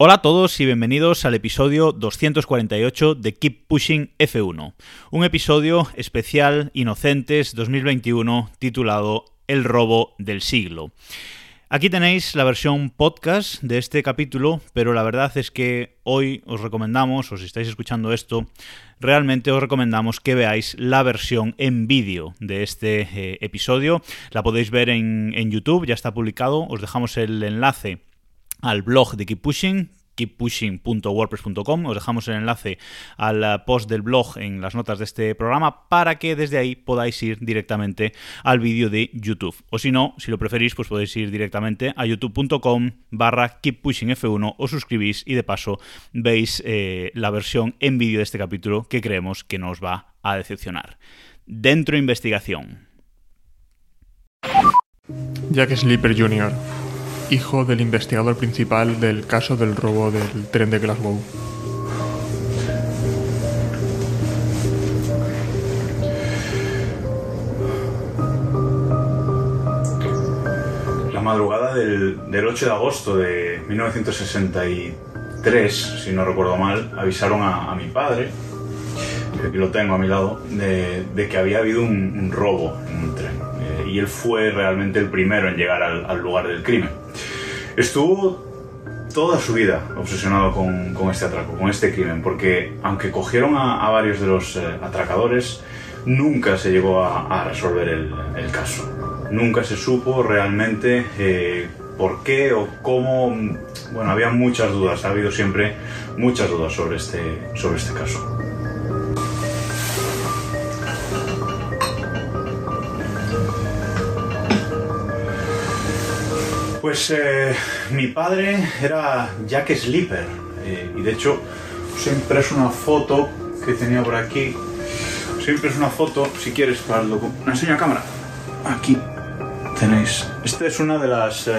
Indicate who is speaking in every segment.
Speaker 1: Hola a todos y bienvenidos al episodio 248 de Keep Pushing F1, un episodio especial Inocentes 2021 titulado El robo del siglo. Aquí tenéis la versión podcast de este capítulo, pero la verdad es que hoy os recomendamos, o si estáis escuchando esto, realmente os recomendamos que veáis la versión en vídeo de este eh, episodio. La podéis ver en, en YouTube, ya está publicado, os dejamos el enlace al blog de Keep Pushing, keeppushing.wordpress.com. Os dejamos el enlace al eh, post del blog en las notas de este programa para que desde ahí podáis ir directamente al vídeo de YouTube. O si no, si lo preferís, pues podéis ir directamente a youtube.com barra keeppushingf1 o suscribís y de paso veis eh, la versión en vídeo de este capítulo que creemos que nos va a decepcionar. Dentro investigación.
Speaker 2: Jack Slipper Jr., hijo del investigador principal del caso del robo del tren de Glasgow.
Speaker 3: La madrugada del, del 8 de agosto de 1963, si no recuerdo mal, avisaron a, mi padre, que aquí lo tengo a mi lado, de, que había habido un, robo en un tren. Eh, y él fue realmente el primero en llegar al lugar del crimen. Estuvo toda su vida obsesionado con, este atraco, con este crimen, porque aunque cogieron a, varios de los eh, atracadores, nunca se llegó a, resolver el, el caso. Nunca se supo realmente eh, por qué o cómo. Bueno, había muchas dudas, ha habido siempre muchas dudas sobre este, sobre este caso. Pues eh, mi padre era Jack Slipper eh, y de hecho siempre es una foto que tenía por aquí. Siempre es una foto, si quieres, para el docu- ¿La enseño a cámara? Aquí tenéis. Esta es una de las, eh,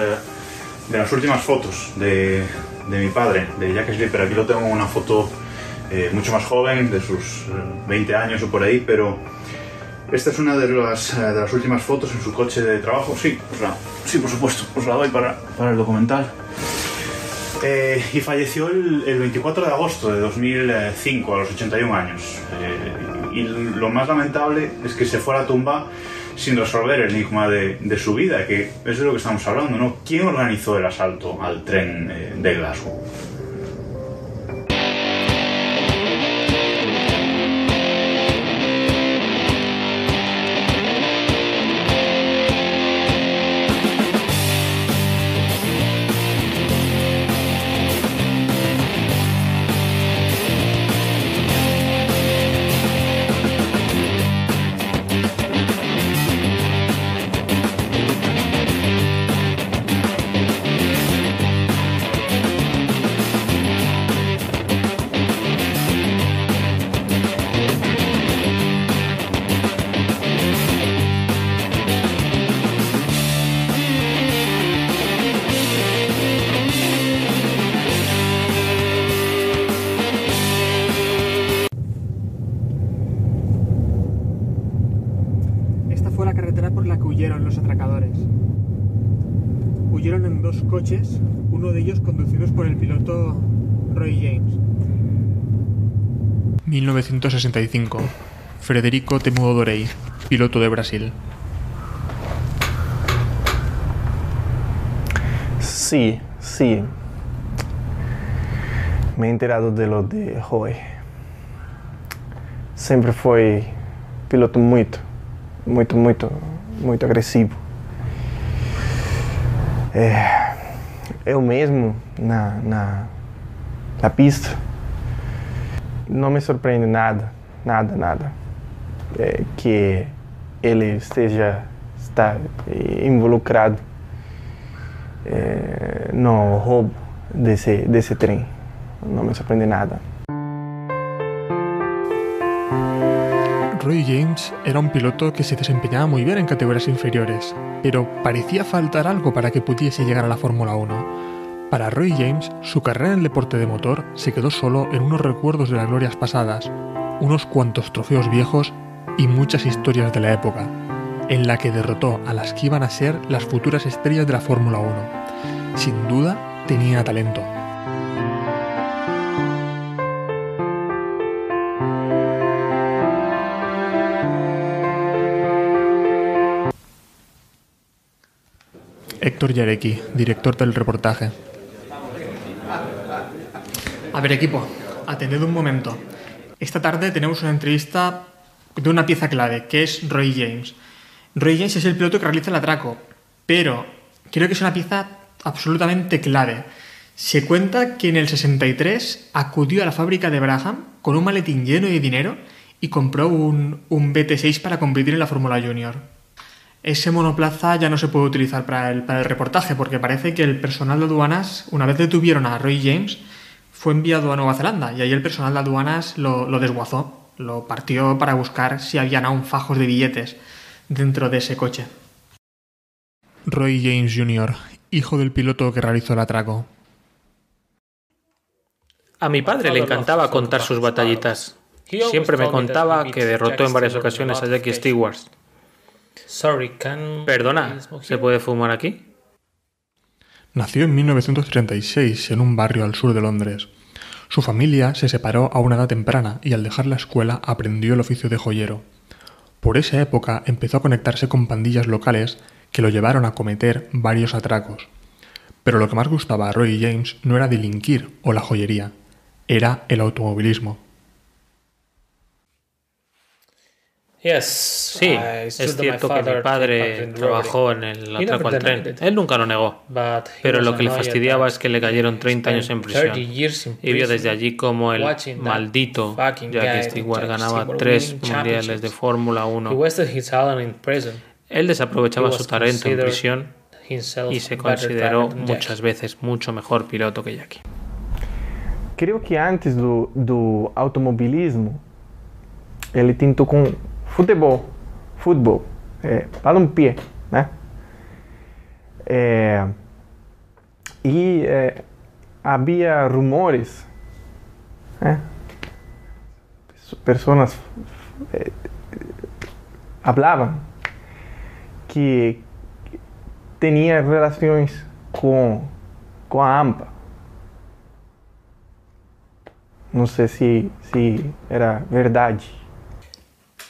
Speaker 3: de las últimas fotos de, de mi padre, de Jack Slipper. Aquí lo tengo una foto mucho más joven, de sus eh, 20 años o por ahí, pero esta es una de las, eh, de las últimas fotos en su coche de trabajo. Sí, os la- sí por supuesto, os la doy para, el documental. Eh, y falleció el, el 24 de agosto de 2005, a los 81 años. Eh, y lo más lamentable es que se fue a la tumba sin resolver el enigma de, su vida, que es de lo que estamos hablando, ¿no? ¿Quién organizó el asalto al tren de Glasgow?
Speaker 2: 1965. Federico Temudo-Dorei, piloto de Brasil.
Speaker 4: Sí, sí. Me he enterado de lo de Roy. Sempre foi piloto muito, muito, muito, muito agressivo. Eu mesmo, na, na, na pista, não me surpreende nada, nada, nada. É, que ele esteja está involucrado é, no roubo desse, desse trem. Não me surpreende nada.
Speaker 2: Roy James era un piloto que se desempeñaba muy bien en categorías inferiores, pero parecía faltar algo para que pudiese llegar a la Fórmula 1. Para Roy James, su carrera en el deporte de motor se quedó solo en unos recuerdos de las glorias pasadas, unos cuantos trofeos viejos y muchas historias de la época, en la que derrotó a las que iban a ser las futuras estrellas de la Fórmula 1. Sin duda, tenía talento. Héctor Yarecki, director del reportaje. A ver, equipo, atended un momento. Esta tarde tenemos una entrevista de una pieza clave, que es Roy James. Roy James es el piloto que realiza el atraco, pero creo que es una pieza absolutamente clave. Se cuenta que en el 63 acudió a la fábrica de Braham con un maletín lleno de dinero y compró un, un BT6 para competir en la Fórmula Junior. Ese monoplaza ya no se puede utilizar para el, para el reportaje porque parece que el personal de aduanas, una vez detuvieron a Roy James, fue enviado a Nueva Zelanda y ahí el personal de aduanas lo, lo desguazó, lo partió para buscar si habían aún fajos de billetes dentro de ese coche. Roy James Jr., hijo del piloto que realizó el atraco.
Speaker 5: A mi padre le encantaba contar sus batallitas. Siempre me contaba que derrotó en varias ocasiones a Jackie Stewart. Perdona, ¿se puede fumar aquí?
Speaker 2: Nació en 1936 en un barrio al sur de Londres. Su familia se separó a una edad temprana y al dejar la escuela aprendió el oficio de joyero. Por esa época empezó a conectarse con pandillas locales que lo llevaron a cometer varios atracos. Pero lo que más gustaba a Roy James no era delinquir o la joyería, era el automovilismo.
Speaker 5: Sí, es cierto que mi padre trabajó en el atraco al tren. Él nunca lo negó. Pero lo que le fastidiaba es que le cayeron 30 años en prisión. Y vio desde allí como el maldito Jackie Stewart ganaba tres mundiales de Fórmula 1. Él desaprovechaba su talento en prisión y se consideró muchas veces mucho mejor piloto que Jackie.
Speaker 4: Creo que antes do, do automobilismo, ele tentou com futebol, futebol, é, balompié, né? É, e é, havia rumores, né? Pessoas é, falavam que tinha relações com, com a AMPA. Não sei se, se era verdade.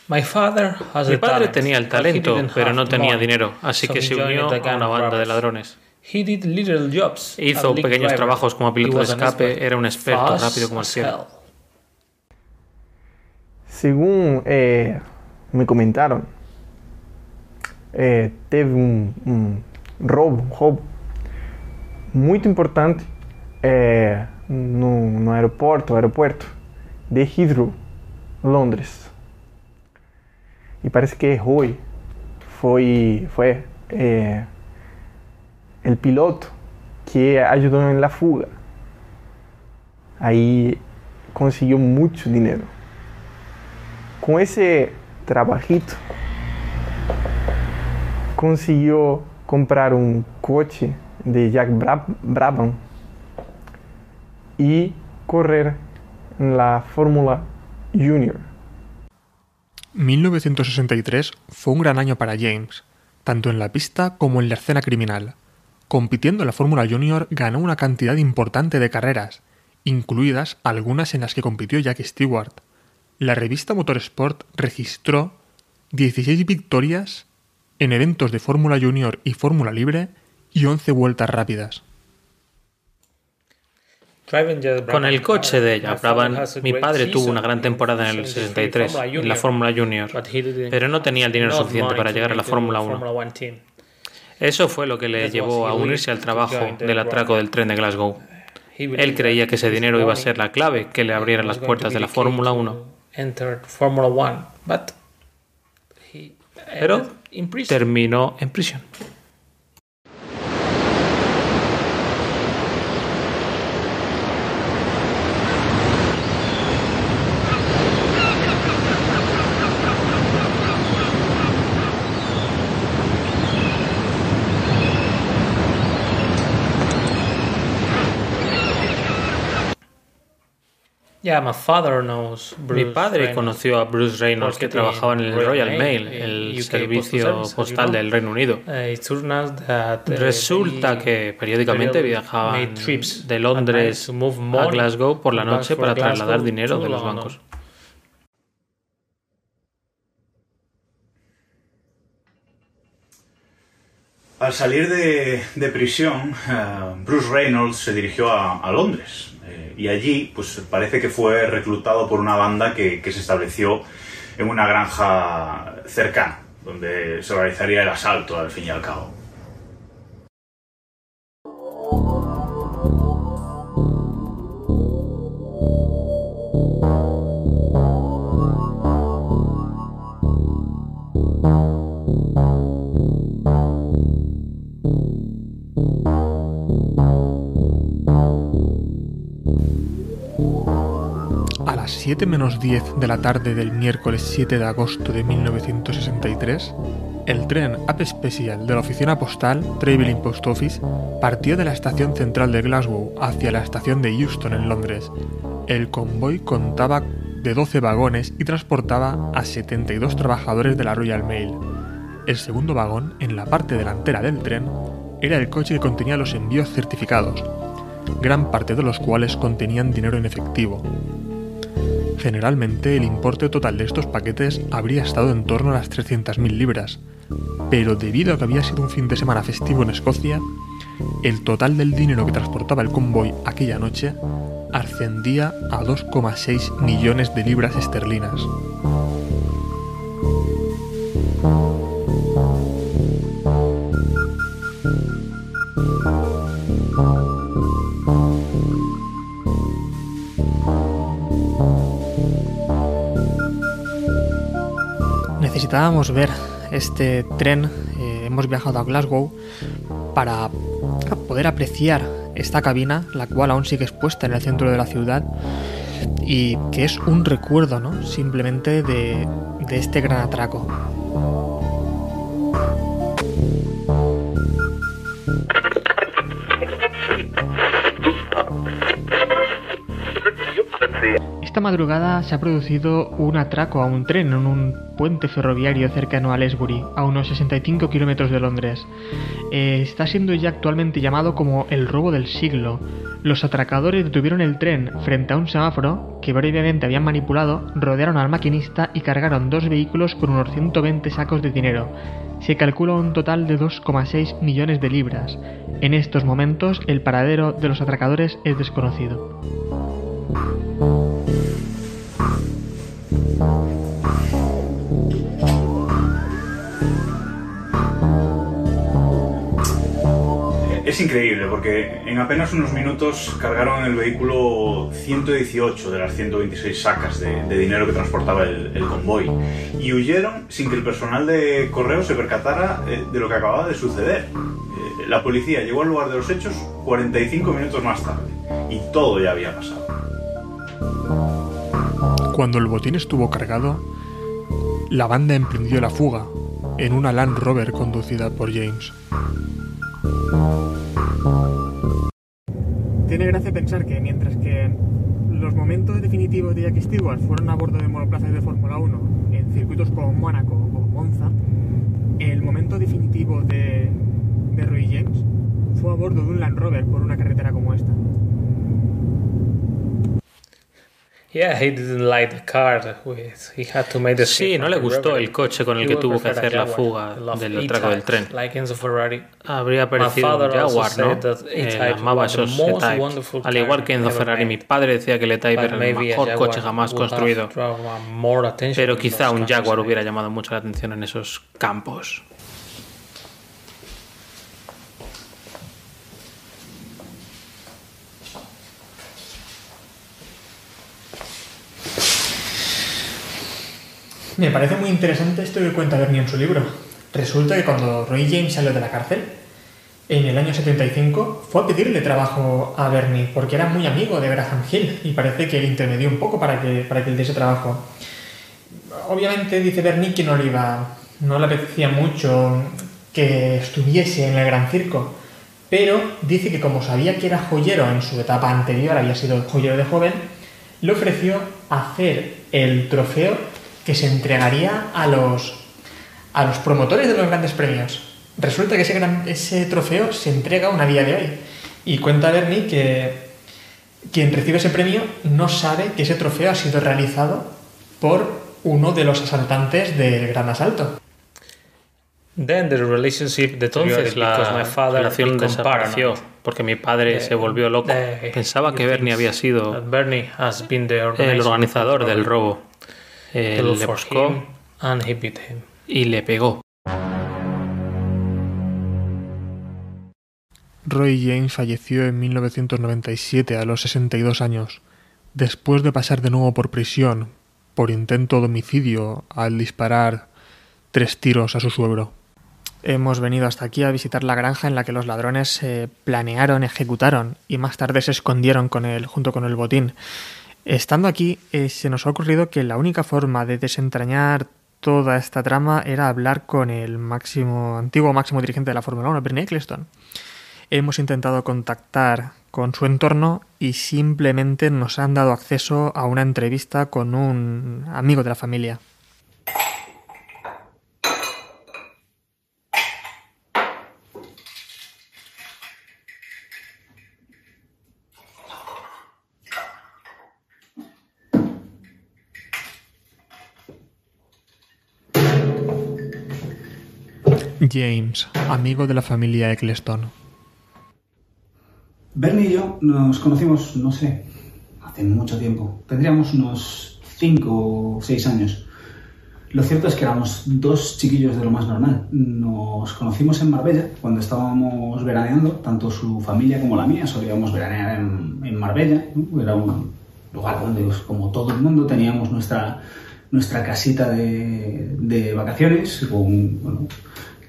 Speaker 5: Mi padre tenía el talento, pero no tenía dinero, así que se unió a una banda de ladrones. Hizo pequeños trabajos como piloto de escape, era un experto rápido como el cielo.
Speaker 4: Según eh, me comentaron, eh, teve um, um roubo, roubo muito importante eh, no, no aeroporto, aeroporto de Heathrow, Londres. E parece que foi, foi é, o piloto que ajudou na fuga. Aí conseguiu muito dinheiro. Com esse trabalhito, conseguiu comprar um coche de Jack Brabham e correr na Fórmula Junior.
Speaker 2: 1963 fue un gran año para James, tanto en la pista como en la escena criminal. Compitiendo en la Fórmula Junior ganó una cantidad importante de carreras, incluidas algunas en las que compitió Jack Stewart. La revista Motorsport registró 16 victorias en eventos de Fórmula Junior y Fórmula Libre y 11 vueltas rápidas.
Speaker 5: Con el coche de Jack Brabham, mi padre tuvo una gran temporada en el 63, en la Fórmula Junior, pero no tenía el dinero suficiente para llegar a la Fórmula 1. Eso fue lo que le llevó a unirse al trabajo del atraco del tren de Glasgow. Él creía que ese dinero iba a ser la clave que le abriera las puertas de la Fórmula 1. Pero terminó en prisión. Mi padre conoció a Bruce Reynolds que trabajaba en el Royal Mail, el servicio postal del Reino Unido. Resulta que periódicamente viajaban de Londres a Glasgow por la noche para trasladar dinero de los bancos.
Speaker 3: Al salir de, prisión, eh, Bruce Reynolds se dirigió a, Londres eh, y allí pues parece que fue reclutado por una banda que, que se estableció en una granja cercana, donde se realizaría el asalto al fin y al cabo.
Speaker 2: 7 menos 10 de la tarde del miércoles 7 de agosto de 1963, el tren Up Special de la oficina postal Travelling Post Office partió de la estación central de Glasgow hacia la estación de Euston en Londres. El convoy contaba de 12 vagones y transportaba a 72 trabajadores de la Royal Mail. El segundo vagón, en la parte delantera del tren, era el coche que contenía los envíos certificados, gran parte de los cuales contenían dinero en efectivo. Generalmente el importe total de estos paquetes habría estado en torno a las 300.000 libras, pero debido a que había sido un fin de semana festivo en Escocia, el total del dinero que transportaba el convoy aquella noche ascendía a 2,6 millones de libras esterlinas.
Speaker 6: Necesitábamos ver este tren, eh, hemos viajado a Glasgow para poder apreciar esta cabina, la cual aún sigue expuesta en el centro de la ciudad y que es un recuerdo, ¿no? Simplemente de, de este gran atraco. Esta madrugada se ha producido un atraco a un tren en un puente ferroviario cercano a Lesbury, a unos 65 kilómetros de Londres. Eh, está siendo ya actualmente llamado como el robo del siglo. Los atracadores detuvieron el tren frente a un semáforo que brevemente habían manipulado, rodearon al maquinista y cargaron dos vehículos con unos 120 sacos de dinero. Se calcula un total de 2,6 millones de libras. En estos momentos el paradero de los atracadores es desconocido.
Speaker 3: Es increíble porque en apenas unos minutos cargaron el vehículo 118 de las 126 sacas de, dinero que transportaba el, convoy y huyeron sin que el personal de correo se percatara eh, de lo que acababa de suceder. Eh, la policía llegó al lugar de los hechos 45 minutos más tarde y todo ya había pasado.
Speaker 2: Cuando el botín estuvo cargado, la banda emprendió la fuga en una Land Rover conducida por James.
Speaker 6: Tiene gracia pensar que mientras que los momentos definitivos de Jackie Stewart fueron a bordo de monoplazas de Fórmula 1 en circuitos como Mónaco o Monza, el momento definitivo de, de Roy James fue a bordo de un Land Rover por una carretera como esta.
Speaker 5: Sí, no le gustó el coche con el que tuvo que hacer la fuga del atraco del tren. Habría parecido un Jaguar, ¿no? Eh, amaba esos E-Type. Al igual que Enzo Ferrari, mi padre decía que el E-Type era el mejor coche jamás construido. Pero quizá un Jaguar hubiera llamado mucho la atención en esos campos.
Speaker 6: Me parece muy interesante esto que cuenta Bernie en su libro. Resulta que cuando Roy James salió de la cárcel, en el año 75, fue a pedirle trabajo a Bernie, porque era muy amigo de Graham Hill y parece que intermedió un poco para que, para que él diese trabajo. Obviamente dice Bernie que no le no le apetecía mucho que estuviese en el gran circo, pero dice que como sabía que era joyero en su etapa anterior, había sido joyero de joven, le ofreció hacer el trofeo que se entregaría a los, a los promotores de los grandes premios. Resulta que ese, gran, ese trofeo se entrega una día de hoy. Y cuenta Bernie que quien recibe ese premio no sabe que ese trofeo ha sido realizado por uno de los asaltantes del Gran Asalto.
Speaker 5: Then the relationship Entonces la relación desapareció porque mi padre se volvió loco. Pensaba que Bernie había sido el organizador del robo. Le buscó y le pegó.
Speaker 2: Roy James falleció en 1997 a los 62 años, después de pasar de nuevo por prisión por intento de homicidio al disparar tres tiros a su suegro. Hemos venido hasta aquí a visitar la granja en la que los ladrones planearon, ejecutaron y más tarde se escondieron con él junto con el botín. Estando aquí, eh, se nos ha ocurrido que la única forma de desentrañar toda esta trama era hablar con el máximo, antiguo máximo dirigente de la Fórmula 1, Bernie Eccleston. Hemos intentado contactar con su entorno y simplemente nos han dado acceso a una entrevista con un amigo de la familia. James, amigo de la familia Eccleston.
Speaker 7: Bernie y yo nos conocimos, no sé, hace mucho tiempo. Tendríamos unos 5 o 6 años. Lo cierto es que éramos dos chiquillos de lo más normal. Nos conocimos en Marbella cuando estábamos veraneando, tanto su familia como la mía solíamos veranear en, Marbella. Era un lugar donde, pues, como todo el mundo, teníamos nuestra, nuestra casita de, de vacaciones con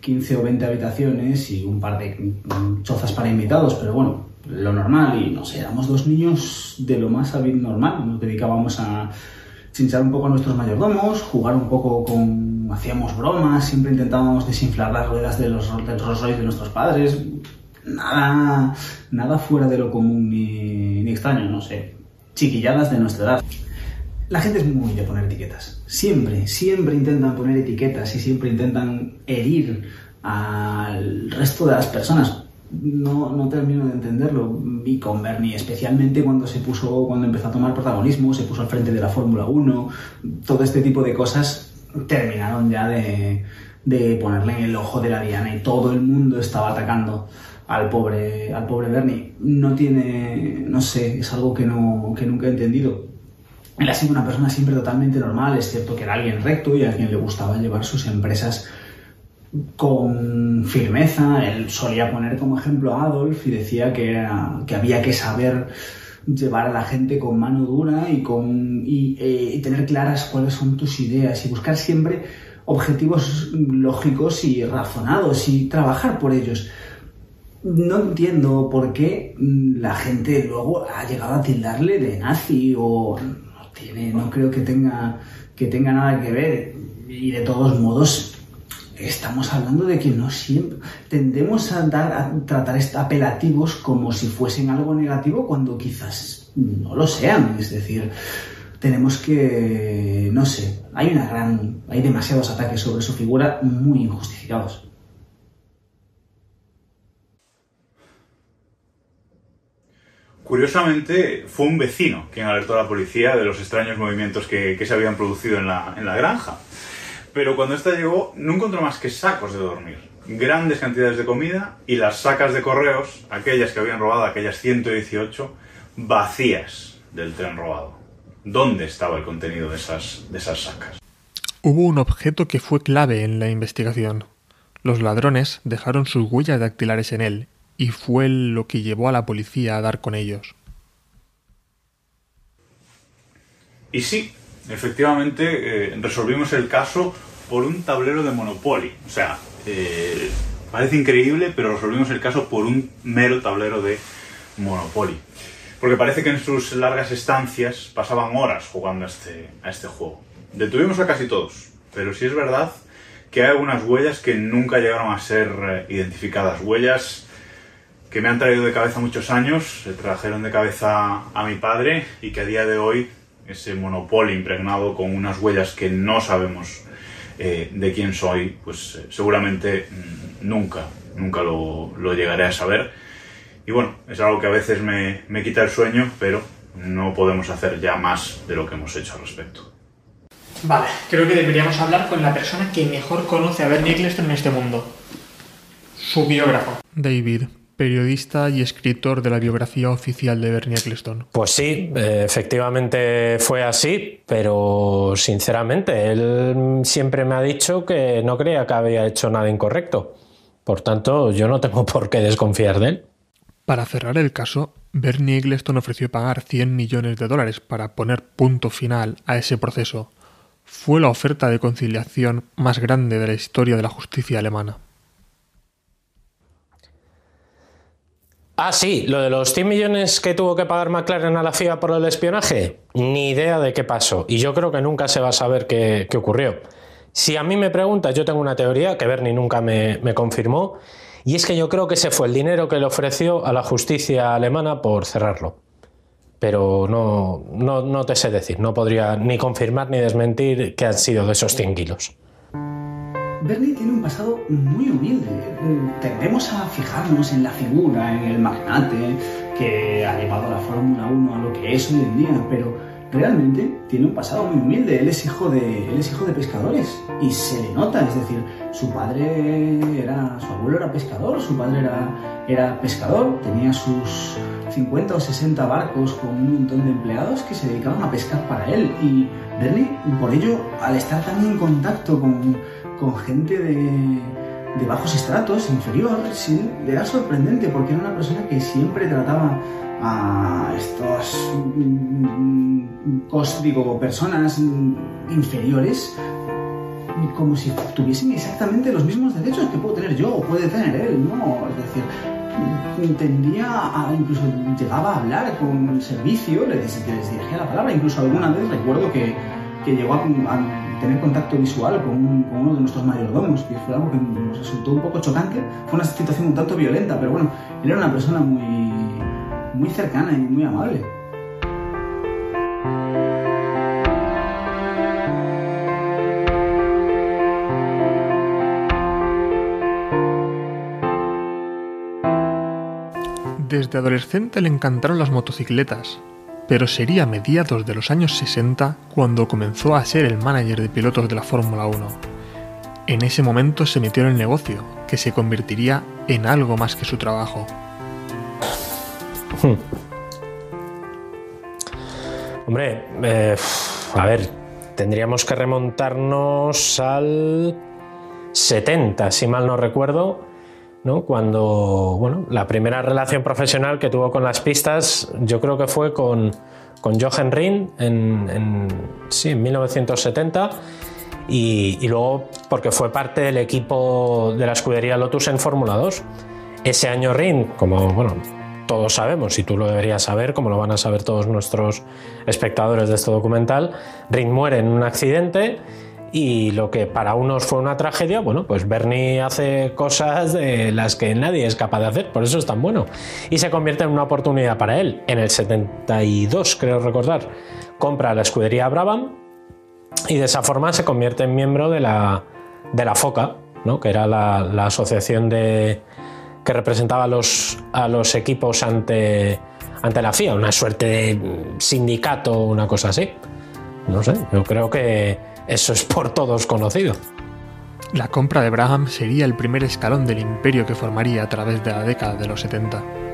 Speaker 7: 15 o 20 habitaciones y un par de chozas para invitados, pero bueno, lo normal y no sé, éramos dos niños de lo más normal, nos dedicábamos a chinchar un poco a nuestros mayordomos, jugar un poco con, hacíamos bromas, siempre intentábamos desinflar las ruedas de los, del Rolls Royce de nuestros padres, nada, nada fuera de lo común ni, ni extraño, no sé, chiquilladas de nuestra edad. La gente es muy de poner etiquetas. Siempre, siempre intentan poner etiquetas y siempre intentan herir al resto de las personas. No, no termino de entenderlo. Y con Bernie, especialmente cuando se puso, cuando empezó a tomar protagonismo, se puso al frente de la Fórmula 1, todo este tipo de cosas terminaron ya de, de ponerle en el ojo de la diana y todo el mundo estaba atacando al pobre, al pobre Bernie. No tiene, no sé, es algo que, no, que nunca he entendido él ha sido una persona siempre totalmente normal, es cierto que era alguien recto y a quien le gustaba llevar sus empresas con firmeza. Él solía poner como ejemplo a Adolf y decía que, que había que saber llevar a la gente con mano dura y, con, eh, y, tener claras cuáles son tus ideas y buscar siempre objetivos lógicos y razonados y trabajar por ellos. No entiendo por qué la gente luego ha llegado a tildarle de nazi o no creo que tenga, que tenga nada que ver. Y de todos modos, estamos hablando de que no siempre tendemos a, dar, a tratar apelativos como si fuesen algo negativo cuando quizás no lo sean. Es decir, tenemos que, no sé, hay una gran, hay demasiados ataques sobre su figura muy injustificados.
Speaker 3: Curiosamente, fue un vecino quien alertó a la policía de los extraños movimientos que, se habían producido en la, granja. Pero cuando ésta llegó, no encontró más que sacos de dormir, grandes cantidades de comida y las sacas de correos, aquellas que habían robado, aquellas 118, vacías del tren robado. ¿Dónde estaba el contenido de esas, de esas sacas?
Speaker 2: Hubo un objeto que fue clave en la investigación. Los ladrones dejaron sus huellas dactilares en él y fue lo que llevó a la policía a dar con ellos.
Speaker 3: Y sí, efectivamente eh, resolvimos el caso por un tablero de Monopoly. O sea, eh, parece increíble, pero resolvimos el caso por un mero tablero de Monopoly. Porque parece que en sus largas estancias pasaban horas jugando a este, a este juego. Detuvimos a casi todos, pero sí es verdad que hay algunas huellas que nunca llegaron a ser eh, identificadas. Huellas que me han traído de cabeza muchos años, se trajeron de cabeza a mi padre y que a día de hoy ese monopolio impregnado con unas huellas que no sabemos eh, de quién soy, pues eh, seguramente mm, nunca, nunca lo, llegaré a saber. Y bueno, es algo que a veces me, me quita el sueño, pero no podemos hacer ya más de lo que hemos hecho al respecto.
Speaker 6: Vale, creo que deberíamos hablar con la persona que mejor conoce a Bernie Eccleston en este mundo. Su biógrafo.
Speaker 2: David, periodista y escritor de la biografía oficial de Bernie Eccleston.
Speaker 8: Pues sí, efectivamente fue así, pero sinceramente él siempre me ha dicho que no creía que había hecho nada incorrecto. Por tanto, yo no tengo por qué desconfiar de él.
Speaker 2: Para cerrar el caso, Bernie Eccleston ofreció pagar 100 millones de dólares para poner punto final a ese proceso. Fue la oferta de conciliación más grande de la historia de la justicia alemana.
Speaker 8: Ah, sí, lo de los 100 millones que tuvo que pagar McLaren a la FIA por el espionaje, ni idea de qué pasó. Y yo creo que nunca se va a saber qué, ocurrió. Si a mí me preguntas, yo tengo una teoría que Bernie nunca me, confirmó, y es que yo creo que ese fue el dinero que le ofreció a la justicia alemana por cerrarlo. Pero no, no, no te sé decir, no podría ni confirmar ni desmentir que han sido de esos 100 kilos.
Speaker 7: Bernie tiene un pasado muy humilde. Tendemos a fijarnos en la figura, en el magnate que ha llevado la Fórmula 1 a lo que es hoy en día, pero realmente tiene un pasado muy humilde. Él es hijo de, él es hijo de pescadores y se le nota, es decir, su padre era, su abuelo era pescador, su padre era, era pescador, tenía sus 50 o 60 barcos con un montón de empleados que se dedicaban a pescar para él y Bernie, por ello, al estar tan en contacto con con gente de, bajos estratos, inferior, sí, era sorprendente porque era una persona que siempre trataba a estos mm, digo, personas inferiores como si tuviesen exactamente los mismos derechos que puedo tener yo o puede tener él, ¿no? Es decir, tendía a, incluso llegaba a hablar con el servicio, les, les dirigía la palabra, incluso alguna vez recuerdo que, que llegó a tener contacto visual con, uno de nuestros mayordomos, que fue algo que nos resultó un poco chocante. Fue una situación un tanto violenta, pero bueno, él era una persona muy, muy cercana y muy amable.
Speaker 2: Desde adolescente le encantaron las motocicletas, pero sería a mediados de los años 60 cuando comenzó a ser el manager de pilotos de la Fórmula 1. En ese momento se metió en el negocio, que se convertiría en algo más que su trabajo.
Speaker 8: Hmm. Hombre, eh, a ver, tendríamos que remontarnos al 70, si mal no recuerdo, ¿no? Cuando, bueno, la primera relación profesional que tuvo con las pistas, yo creo que fue con, con Jochen Rin en, sí, en 1970. Y, luego porque fue parte del equipo de la escudería Lotus en Fórmula 2. Ese año Rin, como bueno, todos sabemos, y tú lo deberías saber, como lo van a saber todos nuestros espectadores de este documental, Rin muere en un accidente y lo que para unos fue una tragedia, bueno, pues Bernie hace cosas de las que nadie es capaz de hacer, por eso es tan bueno. Y se convierte en una oportunidad para él. En el 72, creo recordar, compra la escudería Brabham y de esa forma se convierte en miembro de la, de la FOCA, ¿no? que era la, asociación de, que representaba a los, a los equipos ante, ante la FIA, una suerte de sindicato, una cosa así. No sé, yo creo que eso es por todos conocido.
Speaker 2: La compra de Braham sería el primer escalón del imperio que formaría a través de la década de los 70.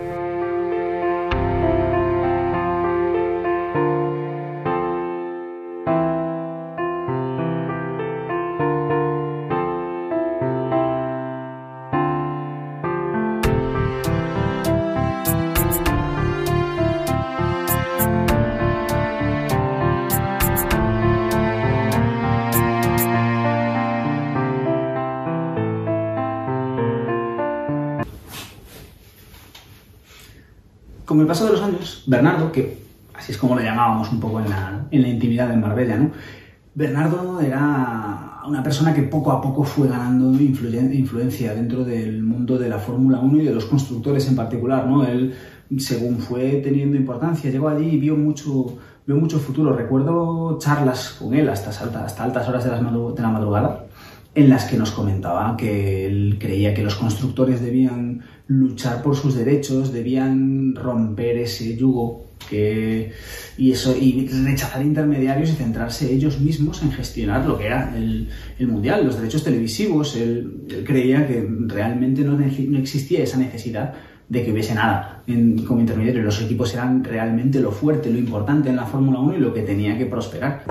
Speaker 7: Con el paso de los años, Bernardo, que así es como lo llamábamos un poco en la, intimidad de Marbella, ¿no? Bernardo era una persona que poco a poco fue ganando influencia dentro del mundo de la Fórmula 1 y de los constructores en particular, ¿no? Él, según fue teniendo importancia, llegó allí y vio mucho, vio mucho futuro. Recuerdo charlas con él hasta, hasta altas horas de, las, de la madrugada en las que nos comentaba que él creía que los constructores debían luchar por sus derechos, debían romper ese yugo Que, y eso y rechazar intermediarios y centrarse ellos mismos en gestionar lo que era el, mundial, los derechos televisivos. Él, creía que realmente no, no, existía esa necesidad de que hubiese nada como intermediario. Los equipos eran realmente lo fuerte, lo importante en la Fórmula 1 y lo que tenía que prosperar.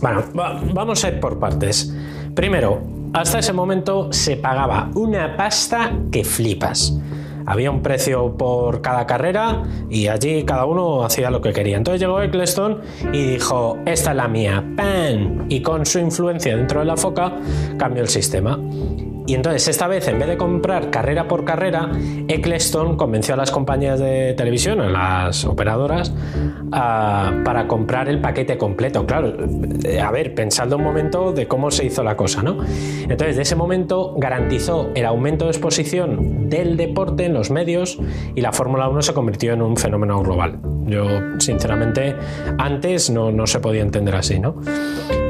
Speaker 8: Bueno, vamos a ir por partes. Primero, hasta ese momento se pagaba una pasta que flipas. Había un precio por cada carrera y allí cada uno hacía lo que quería. Entonces llegó Eccleston y dijo, esta es la mía, ¡pam! Y con su influencia dentro de la foca cambió el sistema. Y entonces esta vez, en vez de comprar carrera por carrera, Eccleston convenció a las compañías de televisión, a las operadoras, para comprar el paquete completo. Claro, eh, a ver, pensando un momento de cómo se hizo la cosa, ¿no? Entonces, de ese momento garantizó el aumento de exposición del deporte en los medios y la Fórmula 1 se convirtió en un fenómeno global. Yo, sinceramente, antes no, no se podía entender así, ¿no?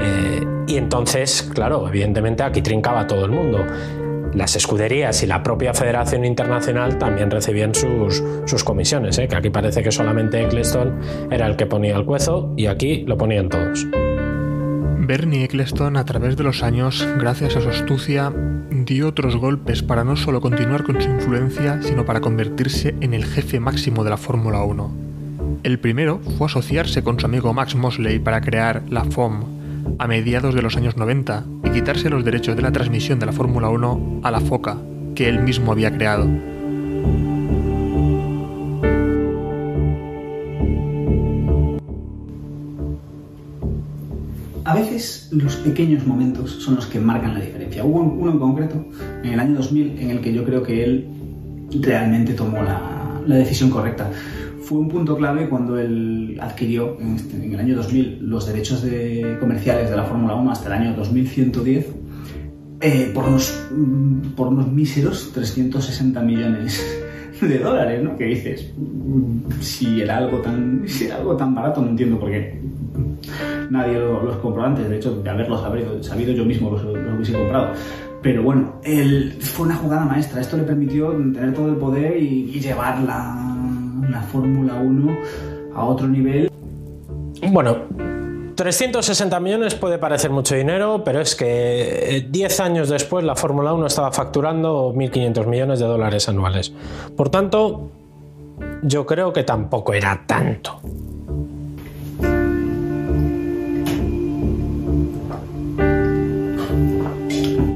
Speaker 8: Eh, y entonces, claro, evidentemente aquí trincaba todo el mundo. Las escuderías y la propia Federación Internacional también recibían sus, sus comisiones, ¿eh? que aquí parece que solamente Eccleston era el que ponía el cuezo y aquí lo ponían todos.
Speaker 2: Bernie Eccleston, a través de los años, gracias a su astucia, dio otros golpes para no solo continuar con su influencia, sino para convertirse en el jefe máximo de la Fórmula 1. El primero fue asociarse con su amigo Max Mosley para crear la FOM, a mediados de los años 90 y quitarse los derechos de la transmisión de la Fórmula 1 a la FOCA, que él mismo había creado.
Speaker 7: A veces los pequeños momentos son los que marcan la diferencia. Hubo uno en concreto, en el año 2000, en el que yo creo que él realmente tomó la, la decisión correcta fue un punto clave cuando él adquirió este, en, el año 2000 los derechos de, comerciales de la Fórmula 1 hasta el año 2110 eh, por, unos, mm, por unos míseros 360 millones de dólares, ¿no? Que dices, mm, si era algo tan, si era algo tan barato, no entiendo por qué nadie los compró antes. De hecho, de haberlo sabido, sabido yo mismo los, los hubiese comprado. Pero bueno, él, fue una jugada maestra. Esto le permitió tener todo el poder y, y llevarla la Fórmula 1 a otro nivel.
Speaker 8: Bueno, 360 millones puede parecer mucho dinero, pero es que 10 eh, años después la Fórmula 1 estaba facturando 1.500 millones de dólares anuales. Por tanto, yo creo que tampoco era tanto.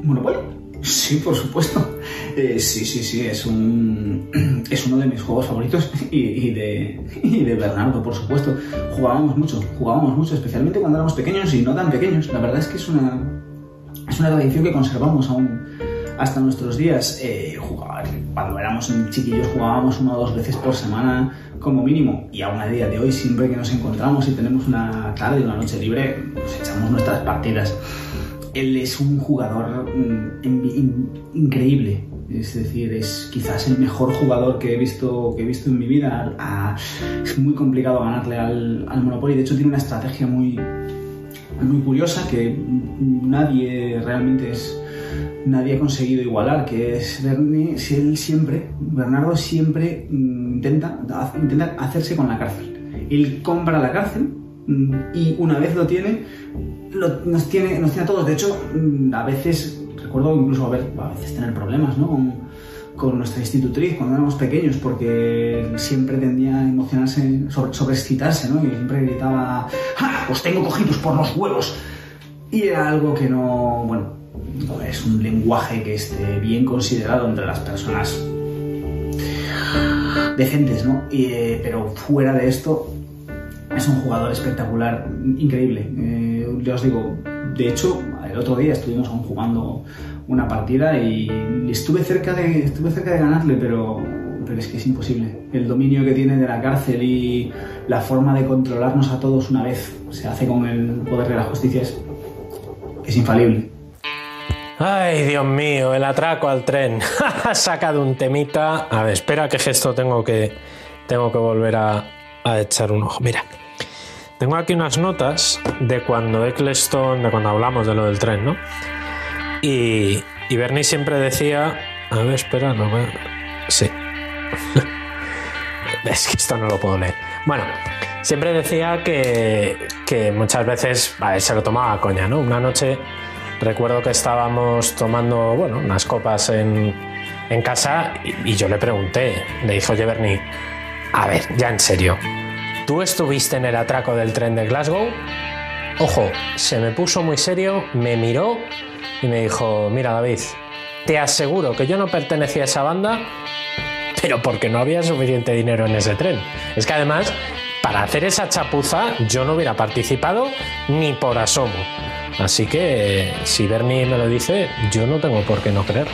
Speaker 7: Bueno, sí, por supuesto. Sí, sí, sí, es, un, es uno de mis juegos favoritos y, de, de Bernardo, por supuesto. Jugábamos mucho, jugábamos mucho, especialmente cuando éramos pequeños y no tan pequeños. La verdad es que es una, es una tradición que conservamos aún hasta nuestros días. Eh, jugar, cuando éramos chiquillos jugábamos una o dos veces por semana como mínimo y aún a día de hoy siempre que nos encontramos y tenemos una tarde o una noche libre, nos echamos nuestras partidas. Él es un jugador mm, increíble, es decir, es quizás el mejor jugador que he visto, que he visto en mi vida. es muy complicado ganarle al, al, Monopoly. De hecho, tiene una estrategia muy, muy curiosa que nadie realmente es, nadie ha conseguido igualar, que es Bernie, si él siempre, Bernardo siempre intenta, intenta hacerse con la cárcel. Él compra la cárcel mm, y una vez lo tiene, nos, tiene, nos tiene a todos. De hecho, mm, a veces recuerdo incluso a, ver, a veces tener problemas ¿no? con, nuestra institutriz cuando éramos pequeños, porque siempre tendía a emocionarse, sobre, sobreexcitarse, ¿no? y siempre gritaba, ¡Ah, pues tengo cogidos por los huevos. Y era algo que no, bueno, no es un lenguaje que esté bien considerado entre las personas decentes, ¿no? Eh, pero fuera de esto, es un jugador espectacular, increíble. Eh, ya os digo, de hecho, el otro día estuvimos aún jugando una partida y estuve cerca de, estuve cerca de ganarle, pero, pero es que es imposible. El dominio que tiene de la cárcel y la forma de controlarnos a todos una vez se hace con el poder de la justicia es, es infalible.
Speaker 8: Ay, Dios mío, el atraco al tren. Ha sacado un temita. A ver, espera qué gesto tengo que, tengo que volver a, a echar un ojo. Mira. Tengo aquí unas notas de cuando Eccleston, de cuando hablamos de lo del tren, ¿no? Y, Bernie siempre decía, a ver, espera, no me... Sí. Es que esto no lo puedo leer. Bueno, siempre decía que, que muchas veces se lo tomaba coña, ¿no? Una noche recuerdo que estábamos tomando, bueno, unas copas en, en casa y, y, yo le pregunté, le dijo oye Bernie, a ver, ya en serio, ¿tú estuviste en el atraco del tren de Glasgow? Ojo, se me puso muy serio, me miró y me dijo, mira David, te aseguro que yo no pertenecía a esa banda, pero porque no había suficiente dinero en ese tren. Es que además, para hacer esa chapuza, yo no hubiera participado ni por asomo. Así que, si Bernie me lo dice, yo no tengo por qué no creer.